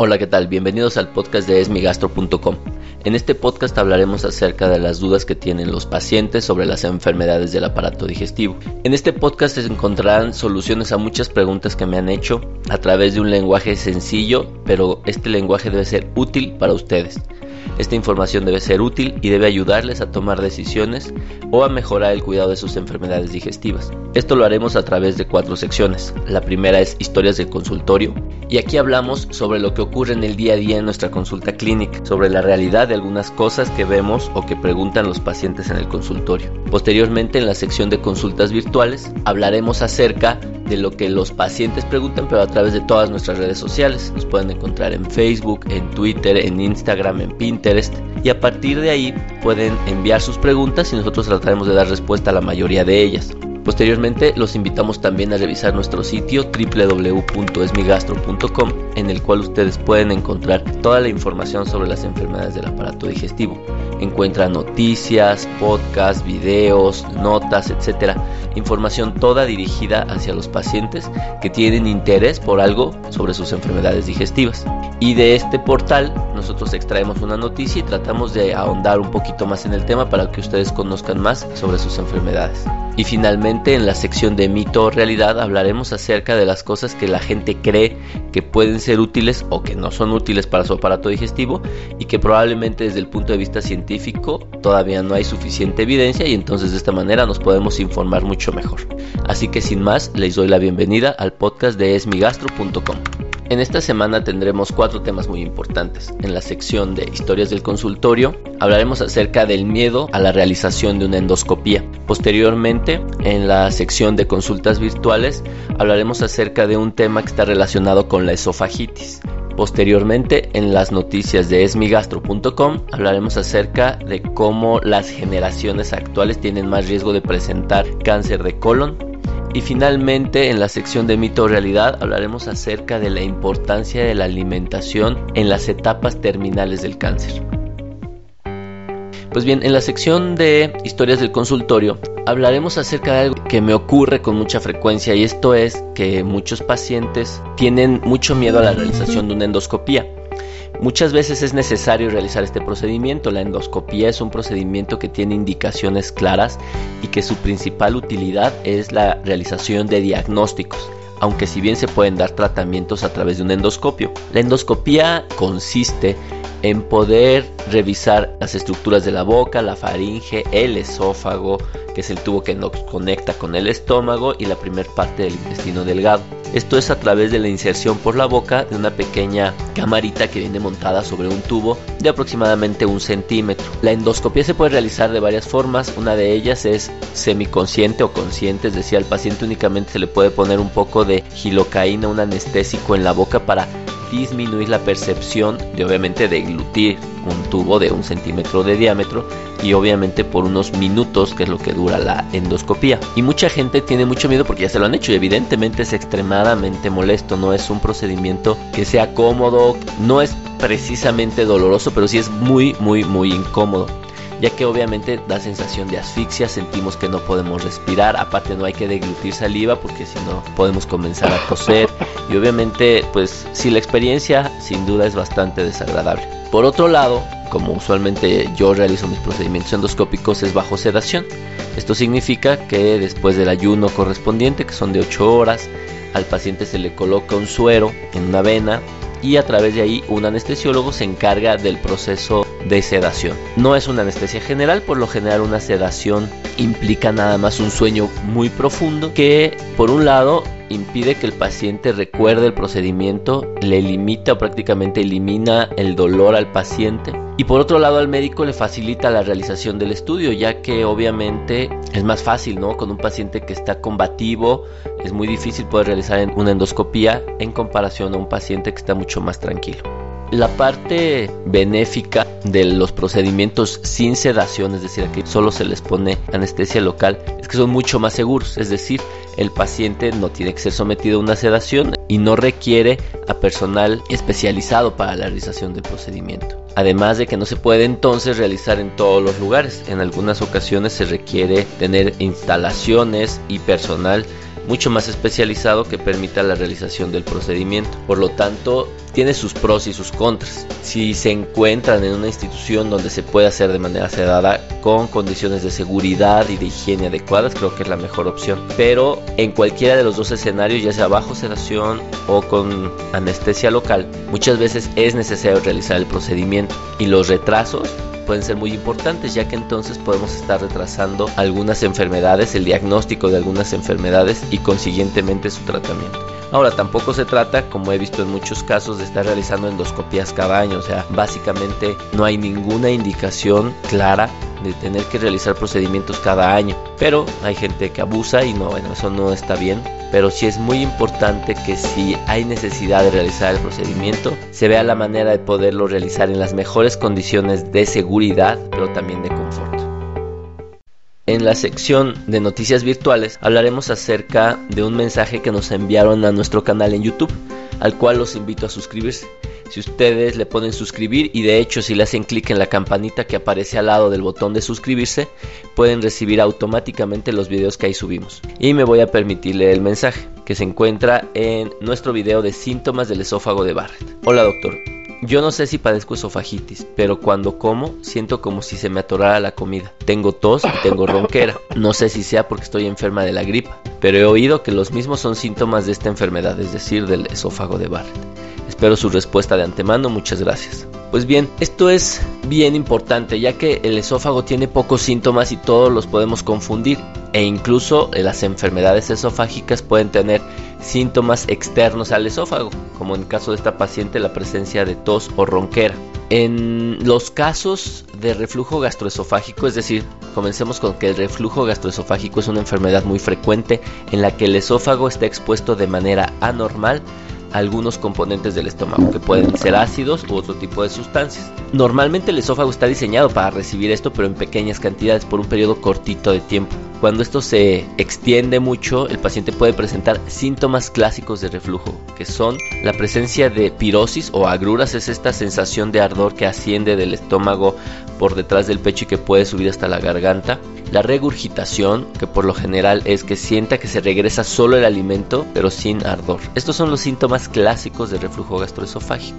Hola, ¿qué tal? Bienvenidos al podcast de esmigastro.com. En este podcast hablaremos acerca de las dudas que tienen los pacientes sobre las enfermedades del aparato digestivo. En este podcast se encontrarán soluciones a muchas preguntas que me han hecho a través de un lenguaje sencillo, pero este lenguaje debe ser útil para ustedes. Esta información debe ser útil y debe ayudarles a tomar decisiones o a mejorar el cuidado de sus enfermedades digestivas. Esto lo haremos a través de cuatro secciones. La primera es historias del consultorio y aquí hablamos sobre lo que ocurre en el día a día en nuestra consulta clínica, sobre la realidad de algunas cosas que vemos o que preguntan los pacientes en el consultorio. Posteriormente en la sección de consultas virtuales hablaremos acerca de lo que los pacientes preguntan, pero a través de todas nuestras redes sociales. Nos pueden encontrar en Facebook, en Twitter, en Instagram, en Pinterest. Y a partir de ahí pueden enviar sus preguntas y nosotros trataremos de dar respuesta a la mayoría de ellas. Posteriormente los invitamos también a revisar nuestro sitio www.esmigastro.com en el cual ustedes pueden encontrar toda la información sobre las enfermedades del aparato digestivo. Encuentran noticias, podcasts, videos, notas, etc. Información toda dirigida hacia los pacientes que tienen interés por algo sobre sus enfermedades digestivas. Y de este portal nosotros extraemos una noticia y tratamos de ahondar un poquito más en el tema para que ustedes conozcan más sobre sus enfermedades. Y finalmente en la sección de mito o realidad hablaremos acerca de las cosas que la gente cree que pueden ser útiles o que no son útiles para su aparato digestivo y que probablemente desde el punto de vista científico todavía no hay suficiente evidencia y entonces de esta manera nos podemos informar mucho mejor. Así que sin más les doy la bienvenida al podcast de esmigastro.com. En esta semana tendremos cuatro temas muy importantes. En la sección de historias del consultorio hablaremos acerca del miedo a la realización de una endoscopía. Posteriormente, en la sección de consultas virtuales hablaremos acerca de un tema que está relacionado con la esofagitis. Posteriormente, en las noticias de esmigastro.com hablaremos acerca de cómo las generaciones actuales tienen más riesgo de presentar cáncer de colon y finalmente, en la sección de mito o realidad, hablaremos acerca de la importancia de la alimentación en las etapas terminales del cáncer. Pues bien, en la sección de historias del consultorio hablaremos acerca de algo que me ocurre con mucha frecuencia y esto es que muchos pacientes tienen mucho miedo a la realización de una endoscopía. Muchas veces es necesario realizar este procedimiento. La endoscopía es un procedimiento que tiene indicaciones claras y que su principal utilidad es la realización de diagnósticos aunque si bien se pueden dar tratamientos a través de un endoscopio. La endoscopía consiste en poder revisar las estructuras de la boca, la faringe, el esófago, que es el tubo que nos conecta con el estómago y la primer parte del intestino delgado. Esto es a través de la inserción por la boca de una pequeña camarita que viene montada sobre un tubo de aproximadamente un centímetro. La endoscopia se puede realizar de varias formas, una de ellas es semiconsciente o consciente, es decir, al paciente únicamente se le puede poner un poco de gilocaína, un anestésico en la boca para disminuir la percepción de obviamente deglutir un tubo de un centímetro de diámetro y obviamente por unos minutos que es lo que dura la endoscopía. Y mucha gente tiene mucho miedo porque ya se lo han hecho y evidentemente es extremadamente molesto. No es un procedimiento que sea cómodo no es precisamente doloroso pero sí es muy muy muy incómodo ya que obviamente da sensación de asfixia, sentimos que no podemos respirar, aparte no hay que deglutir saliva porque si no podemos comenzar a toser y obviamente pues si la experiencia sin duda es bastante desagradable. Por otro lado, como usualmente yo realizo mis procedimientos endoscópicos es bajo sedación. Esto significa que después del ayuno correspondiente, que son de 8 horas, al paciente se le coloca un suero en una vena y a través de ahí un anestesiólogo se encarga del proceso de sedación. No es una anestesia general, por lo general una sedación implica nada más un sueño muy profundo que por un lado impide que el paciente recuerde el procedimiento, le limita o prácticamente elimina el dolor al paciente. Y por otro lado al médico le facilita la realización del estudio, ya que obviamente es más fácil, ¿no? Con un paciente que está combativo, es muy difícil poder realizar una endoscopía en comparación a un paciente que está mucho más tranquilo. La parte benéfica de los procedimientos sin sedación, es decir, que solo se les pone anestesia local, es que son mucho más seguros, es decir, el paciente no tiene que ser sometido a una sedación y no requiere a personal especializado para la realización del procedimiento. Además de que no se puede entonces realizar en todos los lugares. En algunas ocasiones se requiere tener instalaciones y personal mucho más especializado que permita la realización del procedimiento. Por lo tanto, tiene sus pros y sus contras. Si se encuentran en una institución donde se puede hacer de manera sedada con condiciones de seguridad y de higiene adecuadas, creo que es la mejor opción. Pero en cualquiera de los dos escenarios, ya sea bajo sedación o con anestesia local, muchas veces es necesario realizar el procedimiento y los retrasos pueden ser muy importantes ya que entonces podemos estar retrasando algunas enfermedades, el diagnóstico de algunas enfermedades y consiguientemente su tratamiento. Ahora, tampoco se trata, como he visto en muchos casos, de estar realizando endoscopías cada año, o sea, básicamente no hay ninguna indicación clara de tener que realizar procedimientos cada año, pero hay gente que abusa y no, bueno, eso no está bien pero sí es muy importante que si hay necesidad de realizar el procedimiento, se vea la manera de poderlo realizar en las mejores condiciones de seguridad, pero también de confort. En la sección de noticias virtuales hablaremos acerca de un mensaje que nos enviaron a nuestro canal en YouTube, al cual los invito a suscribirse. Si ustedes le ponen suscribir y de hecho si le hacen clic en la campanita que aparece al lado del botón de suscribirse, pueden recibir automáticamente los videos que ahí subimos. Y me voy a permitir leer el mensaje que se encuentra en nuestro video de síntomas del esófago de Barrett. Hola doctor, yo no sé si padezco esofagitis, pero cuando como siento como si se me atorara la comida. Tengo tos y tengo ronquera. No sé si sea porque estoy enferma de la gripa, pero he oído que los mismos son síntomas de esta enfermedad, es decir, del esófago de Barrett. Espero su respuesta de antemano, muchas gracias. Pues bien, esto es bien importante ya que el esófago tiene pocos síntomas y todos los podemos confundir e incluso las enfermedades esofágicas pueden tener síntomas externos al esófago, como en el caso de esta paciente la presencia de tos o ronquera. En los casos de reflujo gastroesofágico, es decir, comencemos con que el reflujo gastroesofágico es una enfermedad muy frecuente en la que el esófago está expuesto de manera anormal algunos componentes del estómago, que pueden ser ácidos u otro tipo de sustancias. Normalmente el esófago está diseñado para recibir esto, pero en pequeñas cantidades por un periodo cortito de tiempo. Cuando esto se extiende mucho, el paciente puede presentar síntomas clásicos de reflujo, que son la presencia de pirosis o agruras, es esta sensación de ardor que asciende del estómago por detrás del pecho y que puede subir hasta la garganta. La regurgitación, que por lo general es que sienta que se regresa solo el alimento, pero sin ardor. Estos son los síntomas clásicos de reflujo gastroesofágico.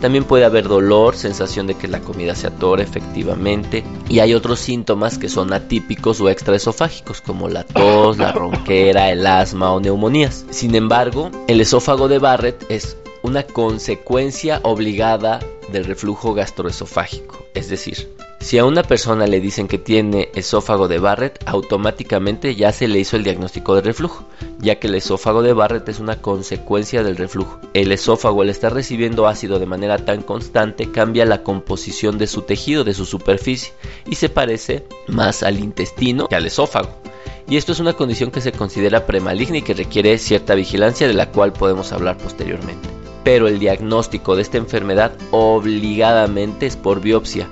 También puede haber dolor, sensación de que la comida se atora efectivamente. Y hay otros síntomas que son atípicos o extraesofágicos, como la tos, la ronquera, el asma o neumonías. Sin embargo, el esófago de Barrett es una consecuencia obligada del reflujo gastroesofágico. Es decir, si a una persona le dicen que tiene esófago de Barrett, automáticamente ya se le hizo el diagnóstico de reflujo, ya que el esófago de Barrett es una consecuencia del reflujo. El esófago al estar recibiendo ácido de manera tan constante cambia la composición de su tejido, de su superficie, y se parece más al intestino que al esófago. Y esto es una condición que se considera premaligna y que requiere cierta vigilancia de la cual podemos hablar posteriormente. Pero el diagnóstico de esta enfermedad obligadamente es por biopsia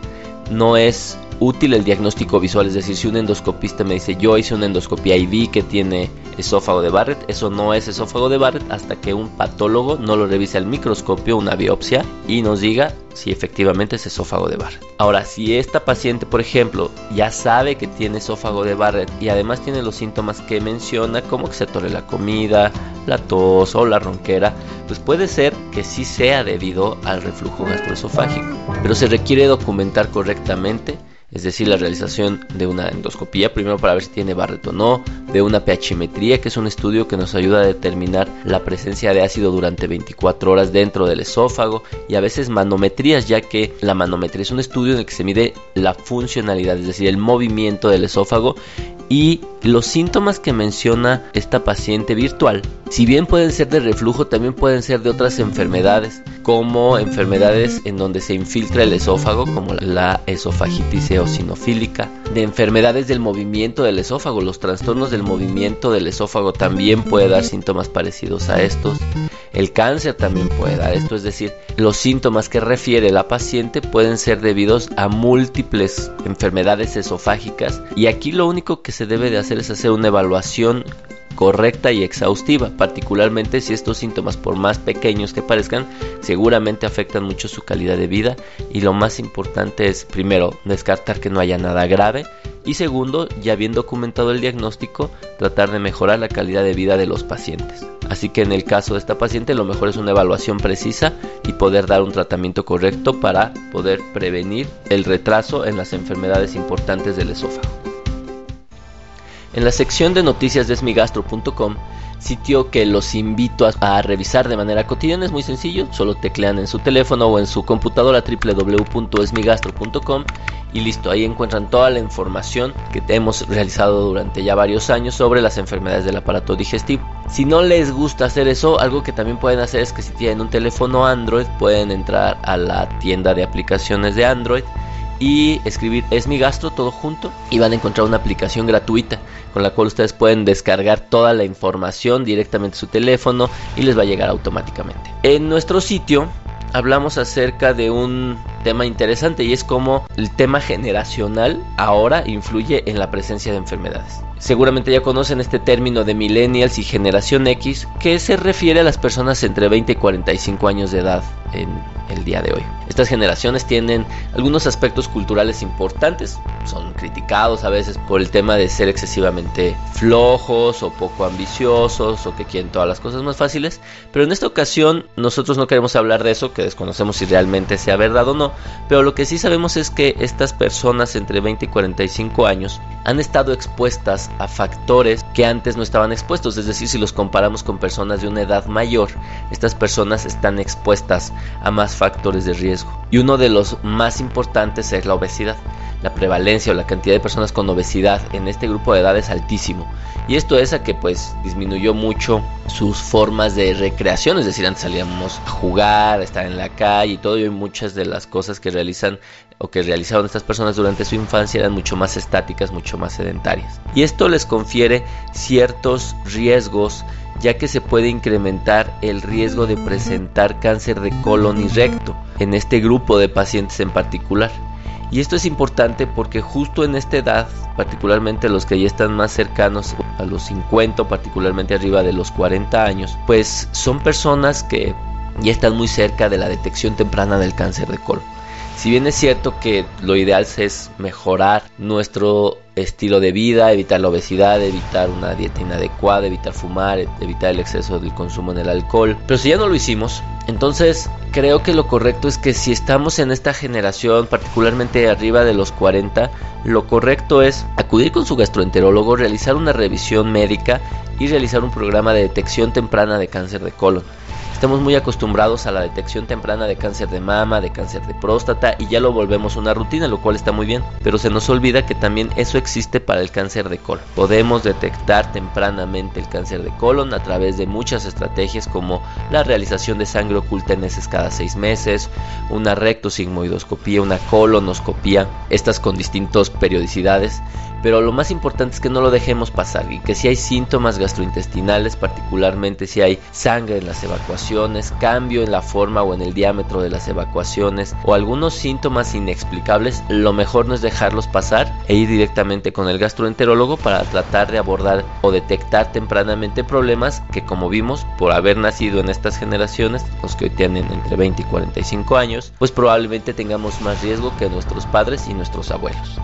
no es útil el diagnóstico visual, es decir, si un endoscopista me dice yo hice una endoscopia y vi que tiene esófago de Barrett, eso no es esófago de Barrett hasta que un patólogo no lo revise al microscopio, una biopsia y nos diga si efectivamente es esófago de Barrett. Ahora, si esta paciente, por ejemplo, ya sabe que tiene esófago de Barrett y además tiene los síntomas que menciona, como que se tore la comida, la tos o la ronquera, pues puede ser que sí sea debido al reflujo gastroesofágico, pero se requiere documentar correctamente es decir, la realización de una endoscopía, primero para ver si tiene Barrett o no, de una pHmetría, que es un estudio que nos ayuda a determinar la presencia de ácido durante 24 horas dentro del esófago, y a veces manometrías, ya que la manometría es un estudio en el que se mide la funcionalidad, es decir, el movimiento del esófago y los síntomas que menciona esta paciente virtual, si bien pueden ser de reflujo, también pueden ser de otras enfermedades, como enfermedades en donde se infiltra el esófago, como la esofagitis eosinofílica, de enfermedades del movimiento del esófago, los trastornos del movimiento del esófago también puede dar síntomas parecidos a estos. El cáncer también puede dar esto, es decir, los síntomas que refiere la paciente pueden ser debidos a múltiples enfermedades esofágicas y aquí lo único que se debe de hacer es hacer una evaluación correcta y exhaustiva, particularmente si estos síntomas, por más pequeños que parezcan, seguramente afectan mucho su calidad de vida y lo más importante es, primero, descartar que no haya nada grave y segundo, ya bien documentado el diagnóstico, tratar de mejorar la calidad de vida de los pacientes. Así que en el caso de esta paciente lo mejor es una evaluación precisa y poder dar un tratamiento correcto para poder prevenir el retraso en las enfermedades importantes del esófago. En la sección de noticias de esmigastro.com sitio que los invito a, revisar de manera cotidiana. Es muy sencillo, solo teclean en su teléfono o en su computadora www.esmigastro.com y listo, ahí encuentran toda la información que hemos realizado durante ya varios años sobre las enfermedades del aparato digestivo. Si no les gusta hacer eso, algo que también pueden hacer es que si tienen un teléfono Android pueden entrar a la tienda de aplicaciones de Android y escribir es mi gastro todo junto y van a encontrar una aplicación gratuita con la cual ustedes pueden descargar toda la información directamente a su teléfono y les va a llegar automáticamente. En nuestro sitio hablamos acerca de un tema interesante y es cómo el tema generacional ahora influye en la presencia de enfermedades. Seguramente ya conocen este término de millennials y generación X que se refiere a las personas entre 20 y 45 años de edad en el día de hoy. Estas generaciones tienen algunos aspectos culturales importantes, son criticados a veces por el tema de ser excesivamente flojos o poco ambiciosos o que quieren todas las cosas más fáciles, pero en esta ocasión nosotros no queremos hablar de eso, que desconocemos si realmente sea verdad o no, pero lo que sí sabemos es que estas personas entre 20 y 45 años han estado expuestas a factores que antes no estaban expuestos, es decir, si los comparamos con personas de una edad mayor, estas personas están expuestas a más factores de riesgo. Y uno de los más importantes es la obesidad. La prevalencia o la cantidad de personas con obesidad en este grupo de edad es altísimo. Y esto es a que pues disminuyó mucho sus formas de recreación, es decir, antes salíamos a jugar, a estar en la calle y todo, y muchas de las cosas que realizan o que realizaron estas personas durante su infancia eran mucho más estáticas, mucho más sedentarias. Y esto les confiere ciertos riesgos ya que se puede incrementar el riesgo de presentar cáncer de colon y recto en este grupo de pacientes en particular. Y esto es importante porque justo en esta edad, particularmente los que ya están más cercanos a los 50 particularmente arriba de los 40 años, pues son personas que ya están muy cerca de la detección temprana del cáncer de colon. Si bien es cierto que lo ideal es mejorar nuestro estilo de vida, evitar la obesidad, evitar una dieta inadecuada, evitar fumar, evitar el exceso del consumo en el alcohol. Pero si ya no lo hicimos, entonces creo que lo correcto es que si estamos en esta generación, particularmente arriba de los 40, lo correcto es acudir con su gastroenterólogo, realizar una revisión médica y realizar un programa de detección temprana de cáncer de colon. Estamos muy acostumbrados a la detección temprana de cáncer de mama, de cáncer de próstata y ya lo volvemos una rutina, lo cual está muy bien. Pero se nos olvida que también eso existe para el cáncer de colon. Podemos detectar tempranamente el cáncer de colon a través de muchas estrategias como la realización de sangre oculta en heces cada seis meses, una rectosigmoidoscopía, una colonoscopía, estas con distintas periodicidades pero lo más importante es que no lo dejemos pasar y que si hay síntomas gastrointestinales, particularmente si hay sangre en las evacuaciones, cambio en la forma o en el diámetro de las evacuaciones o algunos síntomas inexplicables, lo mejor no es dejarlos pasar e ir directamente con el gastroenterólogo para tratar de abordar o detectar tempranamente problemas que como vimos por haber nacido en estas generaciones, los que hoy tienen entre 20 y 45 años, pues probablemente tengamos más riesgo que nuestros padres y nuestros abuelos.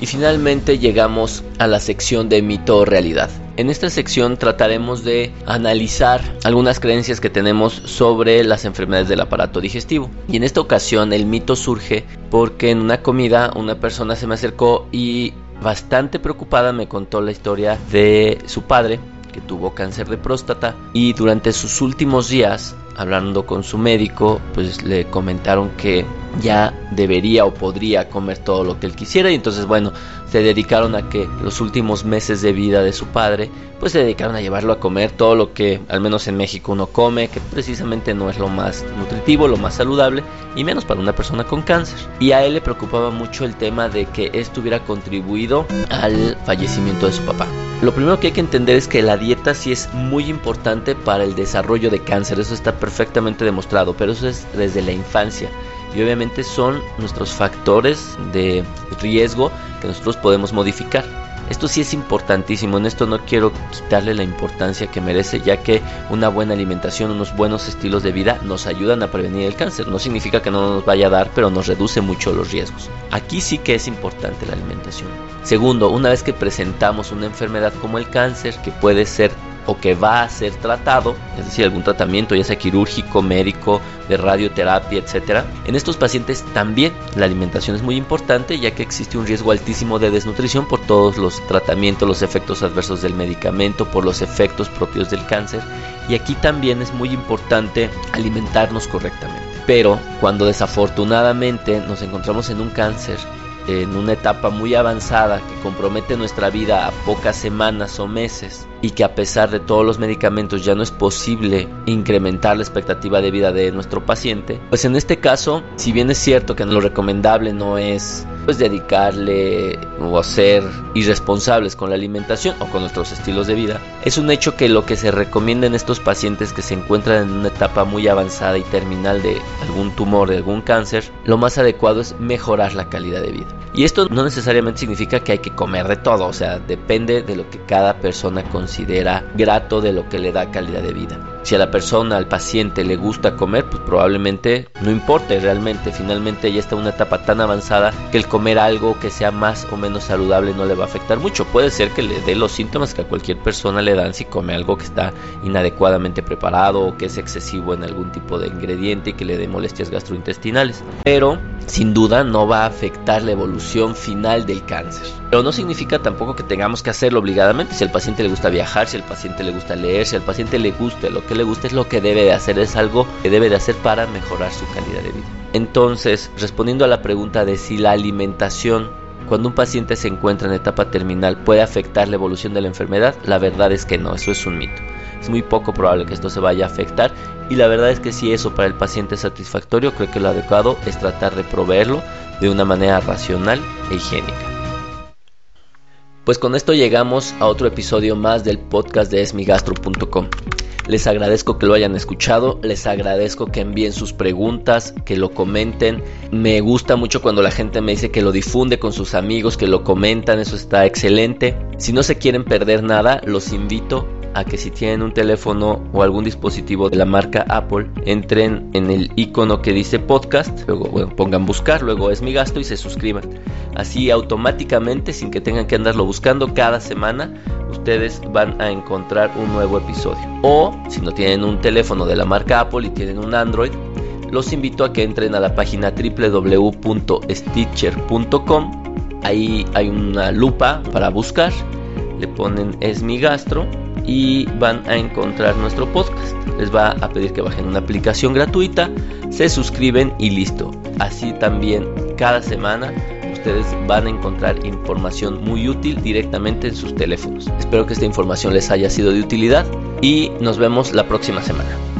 Y finalmente llegamos a la sección de mito o realidad. En esta sección trataremos de analizar algunas creencias que tenemos sobre las enfermedades del aparato digestivo. Y en esta ocasión el mito surge porque en una comida una persona se me acercó y bastante preocupada me contó la historia de su padre que tuvo cáncer de próstata y durante sus últimos días hablando con su médico pues le comentaron que ya debería o podría comer todo lo que él quisiera y entonces bueno se dedicaron a que los últimos meses de vida de su padre pues se dedicaron a llevarlo a comer todo lo que al menos en México uno come que precisamente no es lo más nutritivo lo más saludable y menos para una persona con cáncer y a él le preocupaba mucho el tema de que esto hubiera contribuido al fallecimiento de su papá lo primero que hay que entender es que la dieta sí es muy importante para el desarrollo de cáncer, eso está perfectamente demostrado, pero eso es desde la infancia. Y obviamente son nuestros factores de riesgo que nosotros podemos modificar. Esto sí es importantísimo, en esto no quiero quitarle la importancia que merece, ya que una buena alimentación, unos buenos estilos de vida nos ayudan a prevenir el cáncer. No significa que no nos vaya a dar, pero nos reduce mucho los riesgos. Aquí sí que es importante la alimentación. Segundo, una vez que presentamos una enfermedad como el cáncer, que puede ser o que va a ser tratado, es decir, algún tratamiento ya sea quirúrgico, médico, de radioterapia, etcétera. En estos pacientes también la alimentación es muy importante ya que existe un riesgo altísimo de desnutrición por todos los tratamientos, los efectos adversos del medicamento, por los efectos propios del cáncer y aquí también es muy importante alimentarnos correctamente. Pero cuando desafortunadamente nos encontramos en un cáncer en una etapa muy avanzada que compromete nuestra vida a pocas semanas o meses y que a pesar de todos los medicamentos ya no es posible incrementar la expectativa de vida de nuestro paciente, pues en este caso, si bien es cierto que lo recomendable no es pues dedicarle o ser irresponsables con la alimentación o con nuestros estilos de vida, es un hecho que lo que se recomienda en estos pacientes que se encuentran en una etapa muy avanzada y terminal de algún tumor, de algún cáncer, lo más adecuado es mejorar la calidad de vida. Y esto no necesariamente significa que hay que comer de todo, o sea, depende de lo que cada persona considera grato, de lo que le da calidad de vida. Si a la persona, al paciente le gusta comer, pues probablemente no importe realmente, finalmente ya está una etapa tan avanzada que el comer algo que sea más o menos saludable no le va a afectar mucho. Puede ser que le dé los síntomas que a cualquier persona le dan si come algo que está inadecuadamente preparado o que es excesivo en algún tipo de ingrediente y que le dé molestias gastrointestinales. Pero sin duda no va a afectar la evolución final del cáncer. Pero no significa tampoco que tengamos que hacerlo obligadamente. Si al paciente le gusta viajar, si al paciente le gusta leer, si al paciente le gusta lo que le gusta, es lo que debe de hacer, es algo que debe de hacer para mejorar su calidad de vida. Entonces, respondiendo a la pregunta de si la alimentación cuando un paciente se encuentra en etapa terminal puede afectar la evolución de la enfermedad, la verdad es que no, eso es un mito. Es muy poco probable que esto se vaya a afectar y la verdad es que si eso para el paciente es satisfactorio, creo que lo adecuado es tratar de proveerlo de una manera racional e higiénica. Pues con esto llegamos a otro episodio más del podcast de esmigastro.com. Les agradezco que lo hayan escuchado, les agradezco que envíen sus preguntas, que lo comenten. Me gusta mucho cuando la gente me dice que lo difunde con sus amigos, que lo comentan, eso está excelente. Si no se quieren perder nada, los invito a que si tienen un teléfono o algún dispositivo de la marca Apple, entren en el icono que dice podcast, luego pongan buscar, luego es mi gasto y se suscriban. Así automáticamente, sin que tengan que andarlo buscando cada semana, ustedes van a encontrar un nuevo episodio. O si no tienen un teléfono de la marca Apple y tienen un Android, los invito a que entren a la página www.stitcher.com. Ahí hay una lupa para buscar. Le ponen es mi gastro y van a encontrar nuestro podcast. Les va a pedir que bajen una aplicación gratuita, se suscriben y listo. Así también cada semana ustedes van a encontrar información muy útil directamente en sus teléfonos. Espero que esta información les haya sido de utilidad y nos vemos la próxima semana.